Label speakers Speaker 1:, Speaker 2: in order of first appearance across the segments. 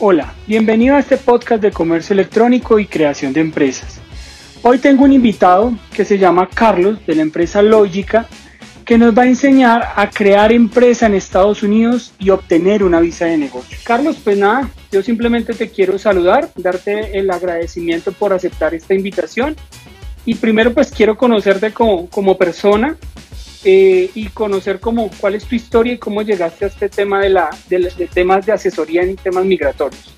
Speaker 1: Hola, bienvenido a este podcast de comercio electrónico y creación de empresas. Hoy tengo un invitado que se llama Carlos de la empresa Lógica que nos va a enseñar a crear empresa en Estados Unidos y obtener una visa de negocio. Carlos, pues nada, yo simplemente te quiero saludar, darte el agradecimiento por aceptar esta invitación y primero pues quiero conocerte como, como persona eh, y conocer cómo, cuál es tu historia y cómo llegaste a este tema de, la, de, temas de asesoría en temas migratorios.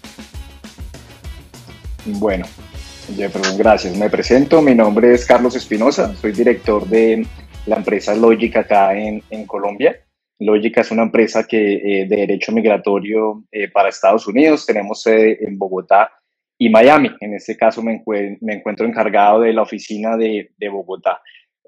Speaker 2: Bueno, Jefferson, gracias. Me presento, mi nombre es Carlos Espinosa, soy director de la empresa Lógica acá en, en Colombia. Lógica es una empresa que, eh, de derecho migratorio eh, para Estados Unidos. Tenemos sede en Bogotá y Miami. En este caso me, me encuentro encargado de la oficina de, de Bogotá.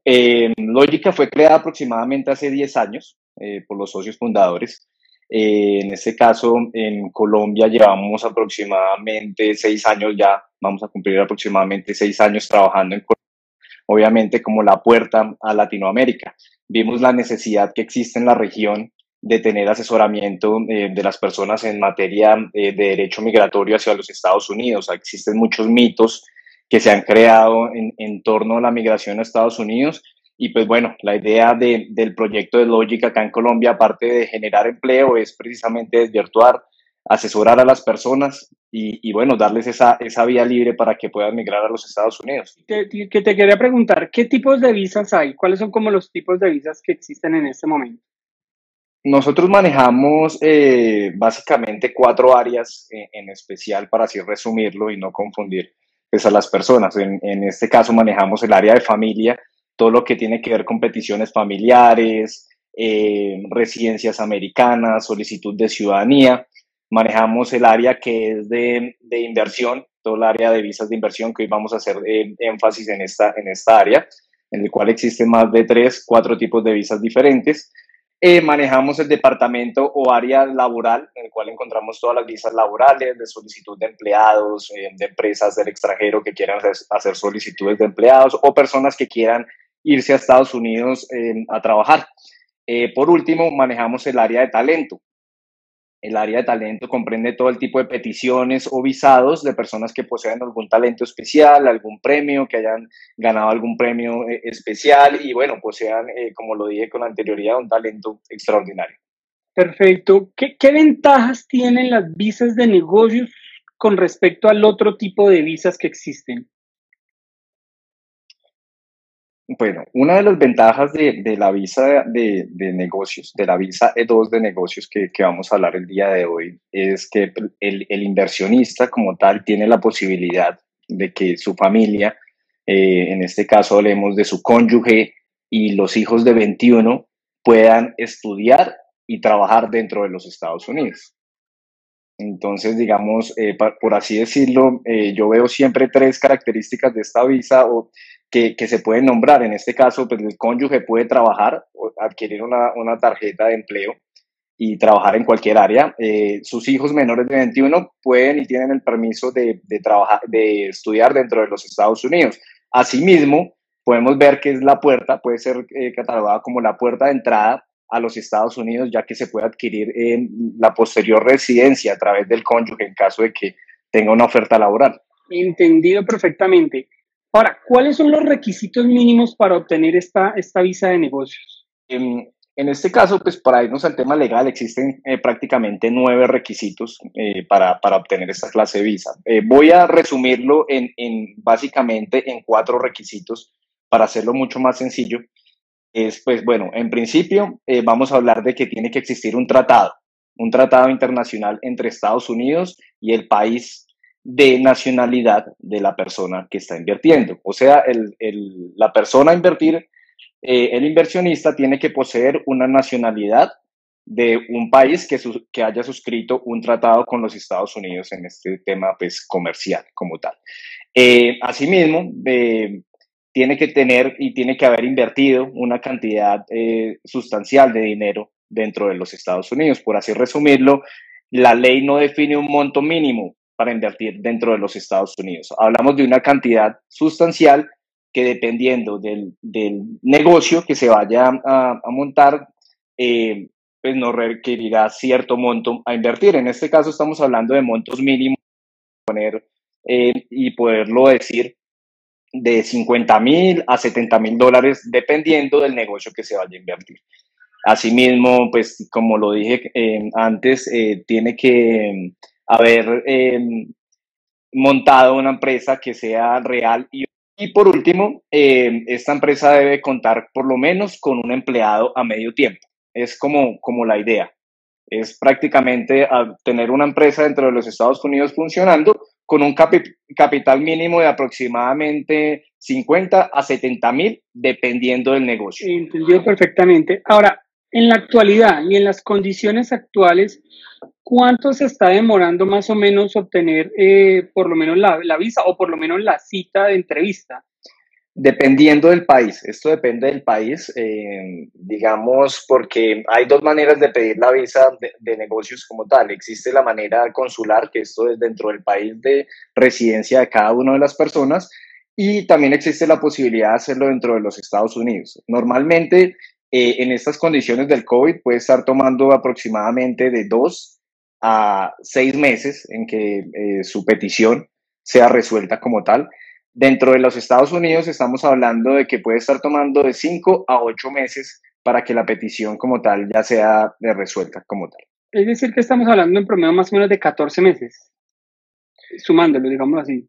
Speaker 2: Eh, Lógica fue creada aproximadamente hace 10 años eh, por los socios fundadores. Eh, en este caso, en Colombia llevamos aproximadamente 6 años ya, vamos a cumplir aproximadamente 6 años trabajando en Colombia, obviamente como la puerta a Latinoamérica. Vimos la necesidad que existe en la región de tener asesoramiento de las personas en materia de derecho migratorio hacia los Estados Unidos. Existen muchos mitos que se han creado en, en, torno a la migración a Estados Unidos. Y pues bueno, la idea de, del proyecto de Lógica acá en Colombia, aparte de generar empleo, es precisamente desvirtuar, asesorar a las personas y, y bueno, darles esa, esa vía libre para que puedan migrar a los Estados Unidos.
Speaker 1: Que te, te quería preguntar, ¿qué tipos de visas hay? ¿Cuáles son como los tipos de visas que existen en este momento?
Speaker 2: Nosotros manejamos eh, básicamente cuatro áreas en, en, especial, para así resumirlo y no confundir pues, a las personas. En, en, este caso manejamos el área de familia, todo lo que tiene que ver con peticiones familiares, eh, residencias americanas, solicitud de ciudadanía. Manejamos el área que es de, de, inversión, todo el área de visas de inversión, que hoy vamos a hacer eh, énfasis en esta, en esta área, en el cual existen más de tres, cuatro tipos de visas diferentes. Eh, manejamos el departamento o área laboral, en el cual encontramos todas las visas laborales de solicitud de empleados, eh, de empresas del extranjero que quieran hacer, solicitudes de empleados o personas que quieran irse a Estados Unidos eh, a trabajar. Por último, manejamos el área de talento, el área de talento comprende todo el tipo de peticiones o visados de personas que poseen algún talento especial, algún premio, que hayan ganado algún premio eh, especial y bueno, posean, eh, como lo dije con anterioridad, un talento extraordinario.
Speaker 1: Perfecto. ¿Qué, ¿Qué, ventajas tienen las visas de negocios con respecto al otro tipo de visas que existen?
Speaker 2: Bueno, una de las ventajas de, la visa de, negocios, de la visa E2 de negocios que, vamos a hablar el día de hoy, es que el, el, inversionista como tal tiene la posibilidad de que su familia, eh, en este caso hablemos de su cónyuge y los hijos de 21, puedan estudiar y trabajar dentro de los Estados Unidos. Entonces, digamos, eh, por así decirlo, eh, yo veo siempre tres características de esta visa o que, que, se pueden nombrar. En este caso, pues el cónyuge puede trabajar, adquirir una, una tarjeta de empleo y trabajar en cualquier área. Eh, sus hijos menores de 21 pueden y tienen el permiso de, de, trabajar, de estudiar dentro de los Estados Unidos. Asimismo, podemos ver que es la puerta, puede ser eh, catalogada como la puerta de entrada a los Estados Unidos, ya que se puede adquirir eh, la posterior residencia a través del cónyuge en caso de que tenga una oferta laboral.
Speaker 1: Entendido perfectamente. Ahora, ¿cuáles son los requisitos mínimos para obtener esta, esta visa de negocios?
Speaker 2: En, en, este caso, pues para irnos al tema legal, existen eh, prácticamente nueve requisitos eh, para, para, obtener esta clase de visa. Eh, voy a resumirlo en, en, básicamente en cuatro requisitos para hacerlo mucho más sencillo. Es, pues bueno, en principio eh, vamos a hablar de que tiene que existir un tratado, un tratado internacional entre Estados Unidos y el país de nacionalidad de la persona que está invirtiendo. O sea, el, el, la persona a invertir, eh, el inversionista tiene que poseer una nacionalidad de un país que, su, que, haya suscrito un tratado con los Estados Unidos en este tema pues, comercial como tal. Eh, asimismo, eh, tiene que tener y tiene que haber invertido una cantidad eh, sustancial de dinero dentro de los Estados Unidos. Por así resumirlo, la ley no define un monto mínimo para invertir dentro de los Estados Unidos. Hablamos de una cantidad sustancial que dependiendo del, del negocio que se vaya a, montar, eh, pues nos requerirá cierto monto a invertir. En este caso estamos hablando de montos mínimos poner eh, y poderlo decir de 50 mil a 70 mil dólares dependiendo del negocio que se vaya a invertir. Asimismo, pues como lo dije eh, antes, eh, tiene que haber montado una empresa que sea real y y por último, esta empresa debe contar por lo menos con un empleado a medio tiempo. Es como, como la idea. Es prácticamente tener una empresa dentro de los Estados Unidos funcionando con un capital mínimo de aproximadamente 50 a 70 mil, dependiendo del negocio.
Speaker 1: Entendido perfectamente. Ahora, en la actualidad y en las condiciones actuales, ¿cuánto se está demorando más o menos obtener eh, por lo menos la, la, visa o por lo menos la cita de entrevista?
Speaker 2: Dependiendo del país, esto depende del país, eh, digamos, porque hay dos maneras de pedir la visa de, negocios como tal. Existe la manera consular, que esto es dentro del país de residencia de cada una de las personas, y también existe la posibilidad de hacerlo dentro de los Estados Unidos. Normalmente, eh, en estas condiciones del COVID, puede estar tomando aproximadamente de dos a seis meses en que eh, su petición sea resuelta como tal. Dentro de los Estados Unidos estamos hablando de que puede estar tomando de 5 a 8 meses para que la petición como tal ya sea resuelta como tal.
Speaker 1: Es decir, que estamos hablando en promedio más o menos de 14 meses, sumándolo, digamos así.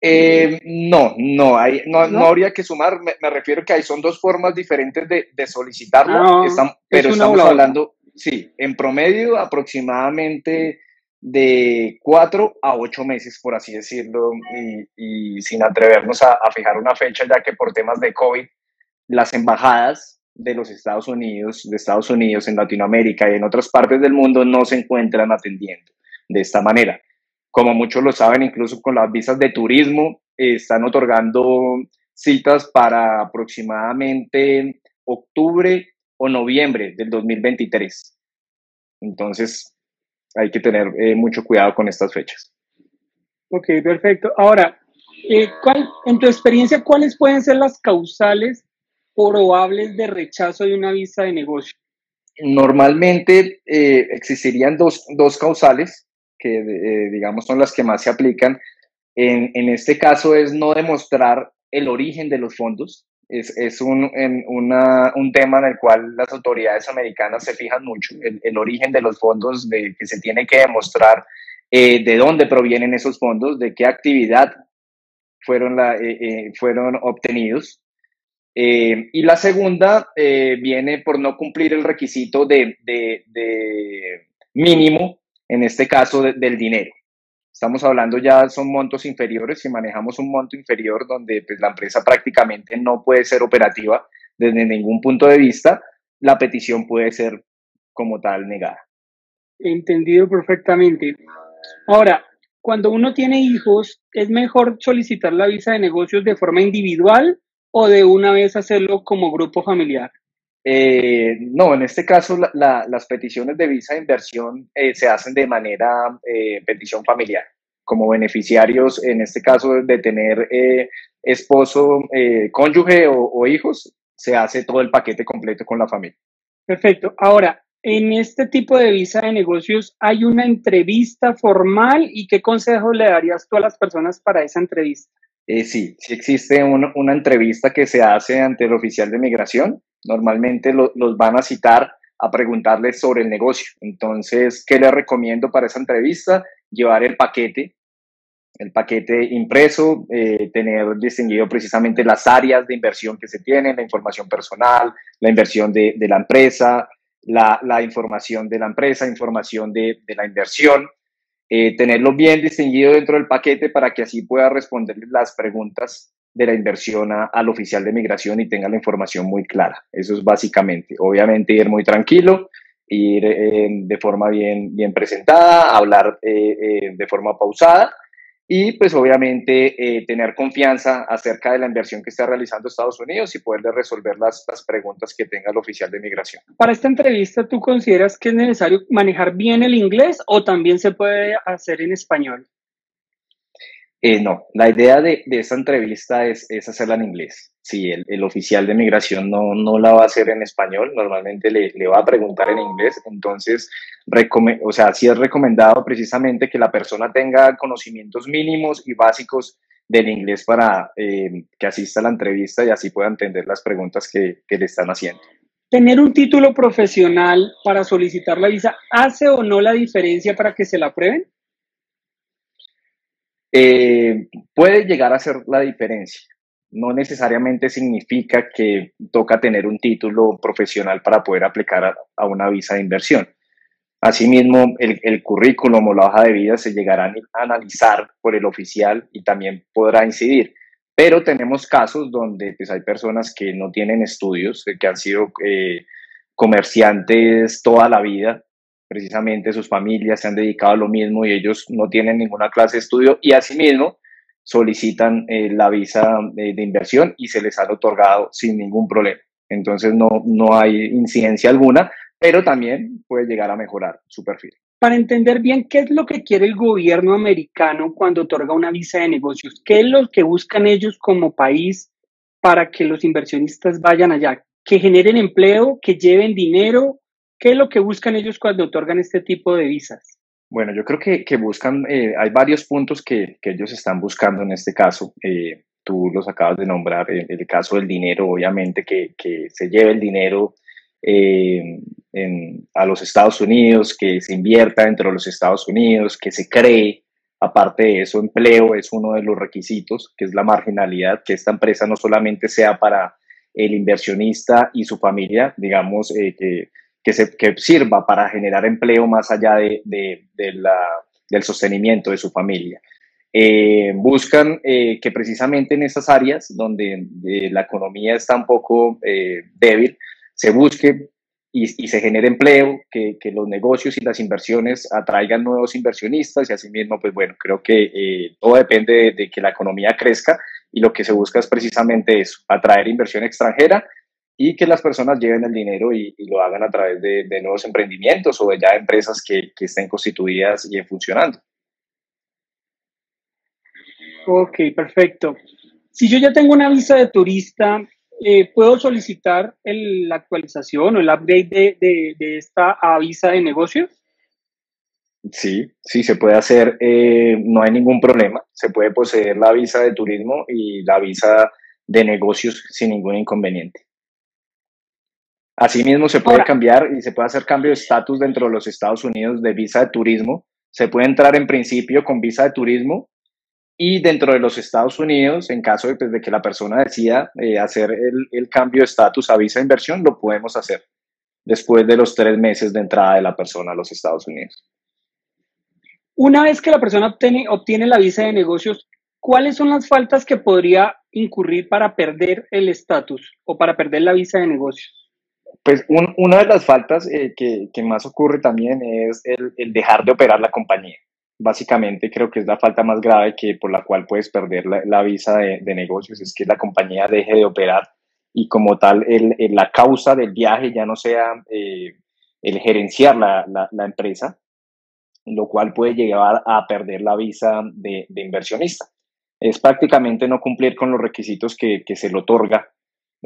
Speaker 2: Eh, no, no, hay, no, ¿No? habría que sumar, me, refiero que hay son dos formas diferentes de, de solicitarlo, ah, pero estamos hablando, sí, en promedio aproximadamente de cuatro a ocho meses, por así decirlo, y, sin atrevernos a, fijar una fecha, ya que por temas de COVID, las embajadas de los Estados Unidos, de Estados Unidos en Latinoamérica y en otras partes del mundo no se encuentran atendiendo de esta manera. Como muchos lo saben, incluso con las visas de turismo, están otorgando citas para aproximadamente octubre o noviembre del 2023. Entonces, hay que tener eh, mucho cuidado con estas fechas.
Speaker 1: Ok, perfecto. Ahora, eh, en tu experiencia, ¿cuáles pueden ser las causales probables de rechazo de una visa de negocio?
Speaker 2: Normalmente eh, existirían dos, dos, causales que, digamos, son las que más se aplican. En, en, este caso es no demostrar el origen de los fondos, es, es un, un tema en el cual las autoridades americanas se fijan mucho, el, origen de los fondos, de que se tiene que demostrar eh, de dónde provienen esos fondos, de qué actividad fueron, la, eh, eh, fueron obtenidos. y la segunda viene por no cumplir el requisito de, de mínimo, en este caso del dinero. Estamos hablando ya, son montos inferiores, si manejamos un monto inferior donde pues, la empresa prácticamente no puede ser operativa desde ningún punto de vista, la petición puede ser como tal negada.
Speaker 1: Entendido perfectamente. Ahora, cuando uno tiene hijos, ¿es mejor solicitar la visa de negocios de forma individual o de una vez hacerlo como grupo familiar?
Speaker 2: Eh, no, en este caso las peticiones de visa de inversión eh, se hacen de manera eh, petición familiar, como beneficiarios, en este caso de tener esposo, cónyuge o, hijos, se hace todo el paquete completo con la familia.
Speaker 1: Perfecto. Ahora, en este tipo de visa de negocios hay una entrevista formal y qué consejos le darías tú a las personas para esa entrevista?
Speaker 2: Sí, sí existe una entrevista que se hace ante el oficial de migración Normalmente los van a citar a preguntarles sobre el negocio. Entonces, ¿qué les recomiendo para esa entrevista? Llevar el paquete, el paquete impreso, eh, tener distinguido precisamente las áreas de inversión que se tienen, la información personal, la inversión de, la empresa, la, información de la empresa, información de, la inversión, eh, tenerlo bien distinguido dentro del paquete para que así pueda responder las preguntas de la inversión al oficial de migración y tenga la información muy clara. Eso es básicamente. Obviamente ir muy tranquilo, ir eh, de forma bien, bien presentada, hablar eh, eh, de forma pausada y pues obviamente tener confianza acerca de la inversión que está realizando Estados Unidos y poderle resolver las, las preguntas que tenga el oficial de migración.
Speaker 1: Para esta entrevista, ¿tú consideras que es necesario manejar bien el inglés o también se puede hacer en español?
Speaker 2: Eh, no, la idea de, esa entrevista es, hacerla en inglés. Sí, el, oficial de migración no, no, la va a hacer en español, normalmente le, le va a preguntar en inglés, entonces, o sea, sí es recomendado precisamente que la persona tenga conocimientos mínimos y básicos del inglés para eh, que asista a la entrevista y así pueda entender las preguntas que, que le están haciendo.
Speaker 1: ¿Tener un título profesional para solicitar la visa hace o no la diferencia para que se la aprueben?
Speaker 2: Eh, puede llegar a ser la diferencia no necesariamente significa que toca tener un título profesional para poder aplicar a, una visa de inversión. Asimismo, el, currículum o la hoja de vida se llegará a analizar por el oficial y también podrá incidir. Pero tenemos casos donde pues, hay personas que no tienen estudios, que han sido eh, comerciantes toda la vida, precisamente sus familias se han dedicado a lo mismo y ellos no tienen ninguna clase de estudio y asimismo solicitan eh, la visa de, inversión y se les ha otorgado sin ningún problema. Entonces no, no hay incidencia alguna, pero también puede llegar a mejorar su perfil.
Speaker 1: Para entender bien qué es lo que quiere el gobierno americano cuando otorga una visa de negocios, qué es lo que buscan ellos como país para que los inversionistas vayan allá, que generen empleo, que lleven dinero, qué es lo que buscan ellos cuando otorgan este tipo de visas.
Speaker 2: Bueno, yo creo que, que buscan, eh, hay varios puntos que, que, ellos están buscando en este caso. Eh, tú los acabas de nombrar, el, el caso del dinero, obviamente, que, que se lleve el dinero eh, en, a los Estados Unidos, que se invierta dentro de los Estados Unidos, que se cree. Aparte de eso, empleo es uno de los requisitos, que es la marginalidad, que esta empresa no solamente sea para el inversionista y su familia, digamos, que que, se, que sirva para generar empleo más allá de, de, la, del sostenimiento de su familia. Eh, buscan eh, que precisamente en esas áreas donde la economía está un poco eh, débil, se busque y, y, se genere empleo, que, que, los negocios y las inversiones atraigan nuevos inversionistas y asimismo, pues bueno, creo que todo depende de, de, que la economía crezca y lo que se busca es precisamente eso, atraer inversión extranjera y que las personas lleven el dinero y, lo hagan a través de, nuevos emprendimientos o de ya empresas que, que estén constituidas y funcionando.
Speaker 1: Ok, perfecto. Si yo ya tengo una visa de turista, eh, ¿puedo solicitar la actualización o el update de, de, esta visa de negocios?
Speaker 2: Sí, sí, se puede hacer, eh, no hay ningún problema. Se puede poseer la visa de turismo y la visa de negocios sin ningún inconveniente. Asimismo, se puede cambiar y se puede hacer cambio de estatus dentro de los Estados Unidos de visa de turismo. Se puede entrar en principio con visa de turismo y dentro de los Estados Unidos, en caso de, pues, que la persona decida eh, hacer el, el, cambio de estatus a visa de inversión, lo podemos hacer después de los tres meses de entrada de la persona a los Estados Unidos.
Speaker 1: Una vez que la persona obtiene, obtiene la visa de negocios, ¿cuáles son las faltas que podría incurrir para perder el estatus o para perder la visa de negocios?
Speaker 2: Pues una de las faltas eh, que, que, más ocurre también es el, el, dejar de operar la compañía. Básicamente creo que es la falta más grave que por la cual puedes perder la, la visa de, de, negocios, es que la compañía deje de operar y como tal el, la causa del viaje ya no sea eh, el gerenciar la, la, la, empresa, lo cual puede llevar a perder la visa de, de inversionista. Es prácticamente no cumplir con los requisitos que, que se le otorga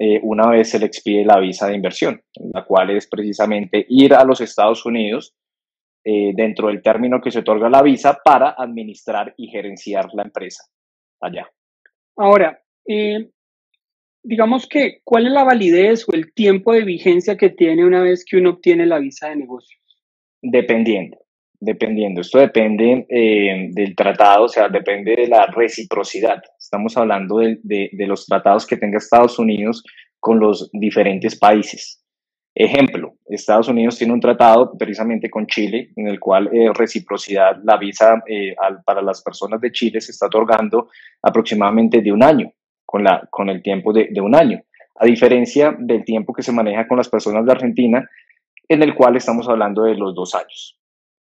Speaker 2: eh, una vez se le expide la visa de inversión, la cual es precisamente ir a los Estados Unidos eh, dentro del término que se otorga la visa para administrar y gerenciar la empresa allá.
Speaker 1: Ahora, eh, digamos que, ¿cuál es la validez o el tiempo de vigencia que tiene una vez que uno obtiene la visa de negocios?
Speaker 2: Dependiendo. Dependiendo, esto depende del tratado, o sea, depende de la reciprocidad. Estamos hablando de, los tratados que tenga Estados Unidos con los diferentes países. Ejemplo, Estados Unidos tiene un tratado precisamente con Chile, en el cual eh, reciprocidad, la visa eh, para las personas de Chile se está otorgando aproximadamente de un año, con, el tiempo de un año. A diferencia del tiempo que se maneja con las personas de Argentina, en el cual estamos hablando de los dos años.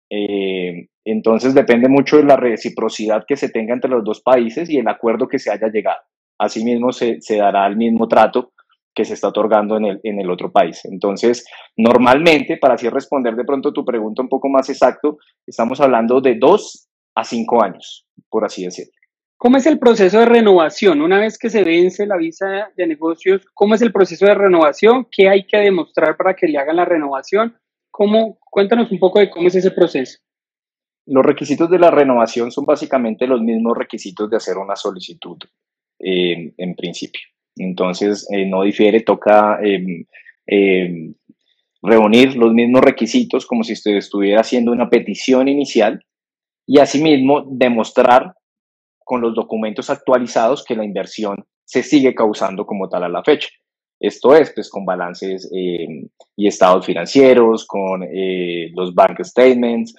Speaker 2: Eh, entonces depende mucho de la reciprocidad que se tenga entre los dos países y el acuerdo que se haya llegado. Asimismo se, se dará el mismo trato que se está otorgando en el, en el otro país. Entonces, normalmente, para así responder de pronto tu pregunta un poco más exacto, estamos hablando de dos a cinco años, por así decirlo.
Speaker 1: ¿Cómo es el proceso de renovación? Una vez que se vence la visa de negocios, ¿cómo es el proceso de renovación? ¿Qué hay que demostrar para que le hagan la renovación? ¿Cómo? Cuéntanos un poco de cómo es ese proceso.
Speaker 2: Los requisitos de la renovación son básicamente los mismos requisitos de hacer una solicitud eh, en principio. Entonces, eh, no difiere, toca em, em, reunir los mismos requisitos como si usted estuviera haciendo una petición inicial y asimismo demostrar con los documentos actualizados que la inversión se sigue causando como tal a la fecha. Esto es, pues, con balances em, y estados financieros, con eh, los bank statements,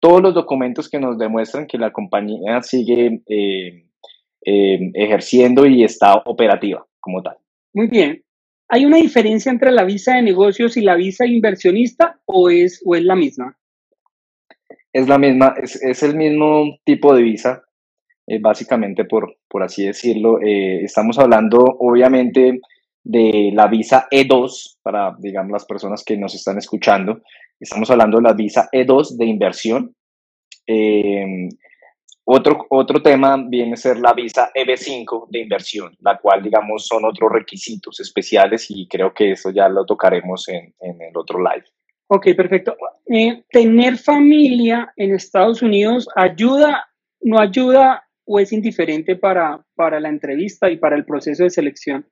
Speaker 2: todos los documentos que nos demuestran que la compañía sigue ejerciendo y está operativa como tal.
Speaker 1: Muy bien. ¿Hay una diferencia entre la visa de negocios y la visa inversionista o es, o es la misma?
Speaker 2: Es la misma, es, el mismo tipo de visa, eh, básicamente por, por así decirlo. Eh, estamos hablando obviamente de la visa E2 para, digamos, las personas que nos están escuchando. Estamos hablando de la visa E2 de inversión. Eh, otro, otro tema viene a ser la visa EB5 de inversión, la cual, digamos, son otros requisitos especiales y creo que eso ya lo tocaremos en, en el otro live.
Speaker 1: Ok, perfecto. ¿Tener familia en Estados Unidos ayuda, no ayuda o es indiferente para, para la entrevista y para el proceso de selección?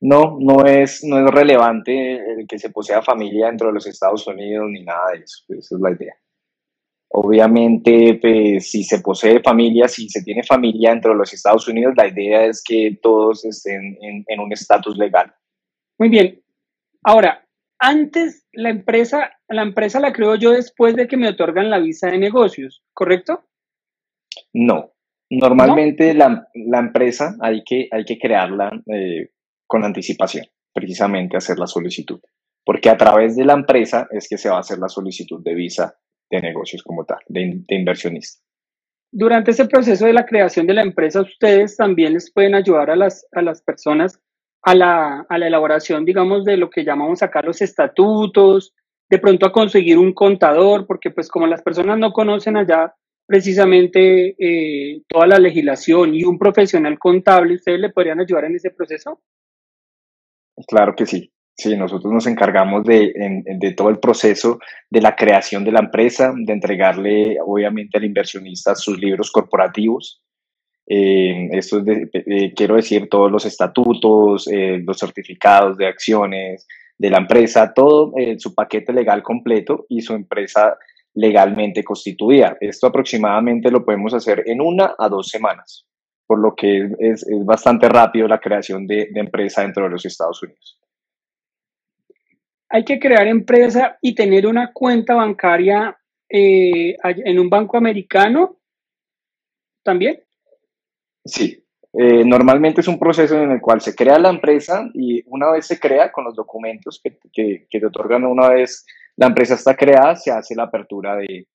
Speaker 2: No, no es, no es relevante el que se posea familia dentro de los Estados Unidos ni nada de eso. Esa es la idea. Obviamente, pues, si se posee familia, si se tiene familia dentro de los Estados Unidos, la idea es que todos estén en, un estatus legal.
Speaker 1: Muy bien. Ahora, antes la empresa, la empresa la creo yo después de que me otorgan la visa de negocios, ¿correcto?
Speaker 2: No. Normalmente La, empresa hay que, hay que crearla eh, con anticipación, precisamente hacer la solicitud. Porque a través de la empresa es que se va a hacer la solicitud de visa de negocios como tal, de, inversionista.
Speaker 1: Durante ese proceso de la creación de la empresa, ustedes también les pueden ayudar a las, a las personas a la, a la elaboración, digamos, de lo que llamamos acá los estatutos, de pronto a conseguir un contador, porque pues como las personas no conocen allá precisamente eh, toda la legislación y un profesional contable, ¿ustedes le podrían ayudar en ese proceso?
Speaker 2: Claro que sí. Sí, nosotros nos encargamos de, de, todo el proceso de la creación de la empresa, de entregarle obviamente al inversionista sus libros corporativos. Eh, esto es quiero decir, todos los estatutos, eh, los certificados de acciones de la empresa, todo eh, su paquete legal completo y su empresa legalmente constituida. Esto aproximadamente lo podemos hacer en una a dos semanas, por lo que es, es bastante rápido la creación de, de empresa dentro de los Estados Unidos
Speaker 1: hay que crear empresa y tener una cuenta bancaria eh, en un banco americano también.
Speaker 2: Sí, eh, normalmente es un proceso en el cual se crea la empresa y una vez se crea con los documentos que, que, te otorgan una vez la empresa está creada, se hace la apertura de,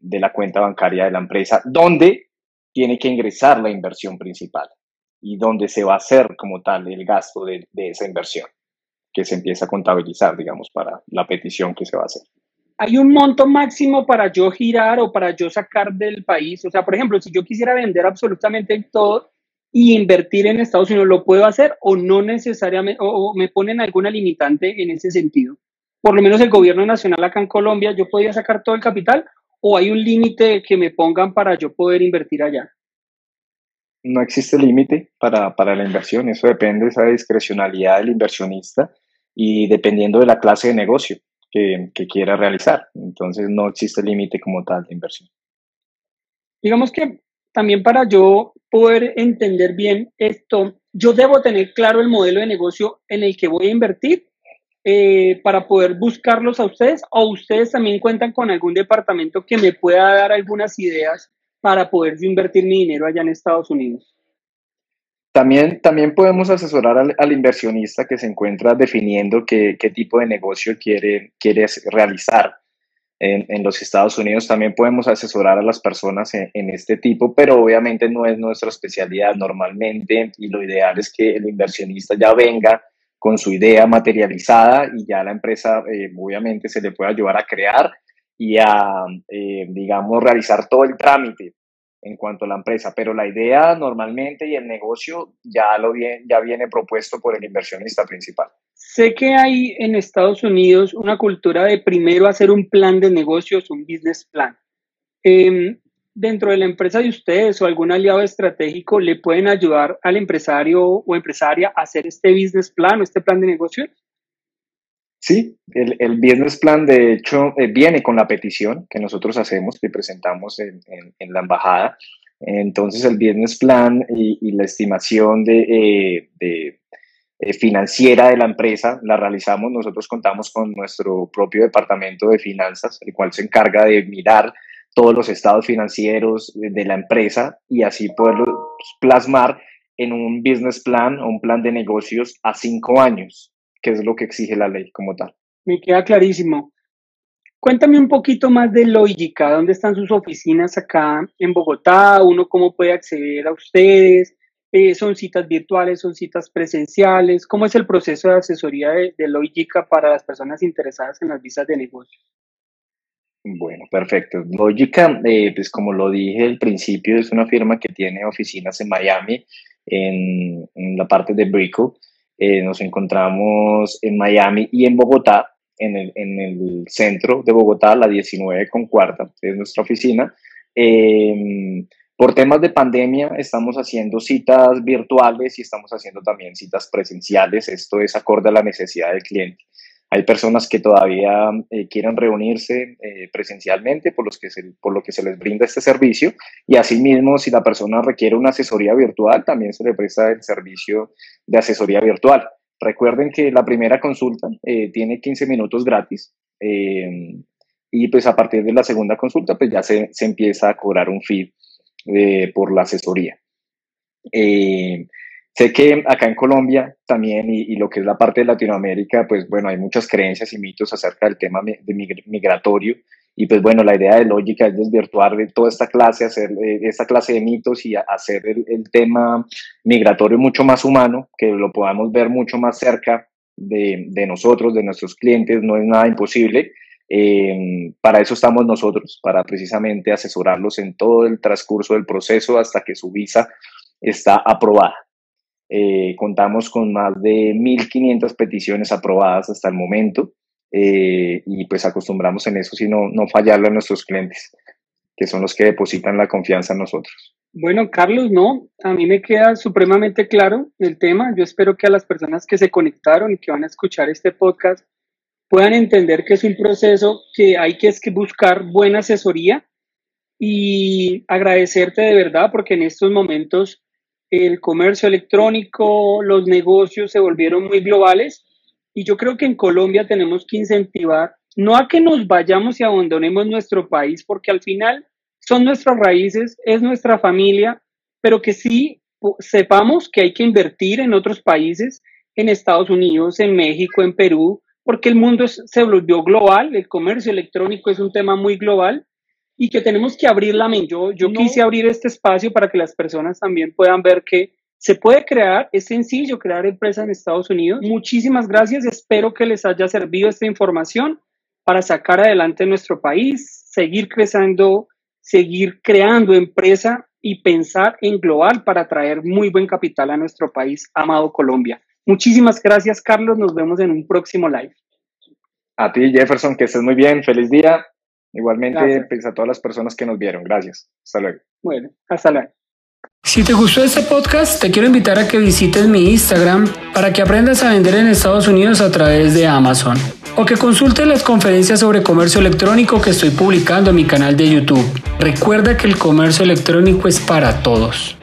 Speaker 2: la cuenta bancaria de la empresa, donde tiene que ingresar la inversión principal y donde se va a hacer como tal el gasto de esa inversión que se empieza a contabilizar, digamos, para la petición que se va a hacer.
Speaker 1: ¿Hay un monto máximo para yo girar o para yo sacar del país? O sea, por ejemplo, si yo quisiera vender absolutamente todo y invertir en Estados Unidos, ¿lo puedo hacer o no necesariamente, o, me ponen alguna limitante en ese sentido? Por lo menos el gobierno nacional acá en Colombia, ¿yo podría sacar todo el capital o hay un límite que me pongan para yo poder invertir allá?
Speaker 2: No existe límite para, para la inversión, eso depende de esa discrecionalidad del inversionista y dependiendo de la clase de negocio que, quiera realizar. Entonces no existe límite como tal de inversión.
Speaker 1: Digamos que también para yo poder entender bien esto, yo debo tener claro el modelo de negocio en el que voy a invertir eh, para poder buscarlos a ustedes o ustedes también cuentan con algún departamento que me pueda dar algunas ideas para poder invertir mi dinero allá en Estados Unidos.
Speaker 2: También, también podemos asesorar al, inversionista que se encuentra definiendo qué, qué, tipo de negocio quiere, quiere realizar. En, en, los Estados Unidos también podemos asesorar a las personas en, en, este tipo, pero obviamente no es nuestra especialidad normalmente y lo ideal es que el inversionista ya venga con su idea materializada y ya la empresa eh, obviamente se le pueda ayudar a crear y a, eh, digamos, realizar todo el trámite en cuanto a la empresa, pero la idea normalmente y el negocio ya, lo viene, ya viene propuesto por el inversionista principal.
Speaker 1: Sé que hay en Estados Unidos una cultura de primero hacer un plan de negocios, un business plan. Em, dentro de la empresa de ustedes o algún aliado estratégico le pueden ayudar al empresario o empresaria a hacer este business plan o este plan de negocios?
Speaker 2: Sí, el, business plan de hecho eh, viene con la petición que nosotros hacemos, que presentamos en, la embajada. Entonces el business plan y, la estimación de, eh, eh, financiera de la empresa la realizamos. Nosotros contamos con nuestro propio departamento de finanzas, el cual se encarga de mirar todos los estados financieros de la empresa y así poderlos plasmar en un business plan o un plan de negocios a cinco años, que es lo que exige la ley como tal.
Speaker 1: Me queda clarísimo. Cuéntame un poquito más de Lógica, ¿dónde están sus oficinas acá en Bogotá? ¿Uno cómo puede acceder a ustedes? Eh, ¿Son citas virtuales, son citas presenciales? ¿Cómo es el proceso de asesoría de, de Lógica para las personas interesadas en las visas de negocios?
Speaker 2: Bueno, perfecto. Logica, eh, pues como lo dije al principio, es una firma que tiene oficinas en Miami, en, la parte de Brico. Eh, nos encontramos en Miami y en Bogotá, en el, centro de Bogotá, la 19 con cuarta, es nuestra oficina. Em, por temas de pandemia estamos haciendo citas virtuales y estamos haciendo también citas presenciales. Esto es acorde a la necesidad del cliente. Hay personas que todavía eh, quieren reunirse eh, presencialmente por, los que por lo que se les brinda este servicio y asimismo si la persona requiere una asesoría virtual también se le presta el servicio de asesoría virtual. Recuerden que la primera consulta eh, tiene 15 minutos gratis y pues a partir de la segunda consulta pues ya se, se empieza a cobrar un fee por la asesoría. Sé que acá en Colombia también y, lo que es la parte de Latinoamérica, pues bueno, hay muchas creencias y mitos acerca del tema de migratorio y pues bueno, la idea de lógica es desvirtuar de toda esta clase, hacer eh, esta clase de mitos y hacer el, tema migratorio mucho más humano, que lo podamos ver mucho más cerca de, nosotros, de nuestros clientes, no es nada imposible. Eh, para eso estamos nosotros, para precisamente asesorarlos en todo el transcurso del proceso hasta que su visa está aprobada. Eh, contamos con más de 1.500 peticiones aprobadas hasta el momento eh, y pues acostumbramos en eso, si no, fallarle a nuestros clientes, que son los que depositan la confianza en nosotros.
Speaker 1: Bueno, Carlos, no, a mí me queda supremamente claro el tema. Yo espero que a las personas que se conectaron y que van a escuchar este podcast puedan entender que es un proceso que hay que buscar buena asesoría y agradecerte de verdad porque en estos momentos el comercio electrónico, los negocios se volvieron muy globales. Y yo creo que en Colombia tenemos que incentivar no a que nos vayamos y abandonemos nuestro país, porque al final son nuestras raíces, es nuestra familia, pero que sí sepamos que hay que invertir en otros países, en Estados Unidos, en México, en Perú, porque el mundo se volvió global, el comercio electrónico es un tema muy global y que tenemos que abrir la mente. Yo, yo quise abrir este espacio para que las personas también puedan ver que se puede crear, es sencillo crear empresas en Estados Unidos. Muchísimas gracias, espero que les haya servido esta información para sacar adelante nuestro país, seguir creciendo, seguir creando empresa y pensar en global para traer muy buen capital a nuestro país, amado Colombia. Muchísimas gracias, Carlos. Nos vemos en un próximo live.
Speaker 2: A ti, Jefferson, que estés muy bien. Feliz día. Igualmente, pues, a todas las personas que nos vieron. Gracias. Hasta luego.
Speaker 1: Bueno, hasta luego. Si te gustó este podcast, te quiero invitar a que visites mi Instagram para que aprendas a vender en Estados Unidos a través de Amazon o que consultes las conferencias sobre comercio electrónico que estoy publicando en mi canal de YouTube. Recuerda que el comercio electrónico es para todos.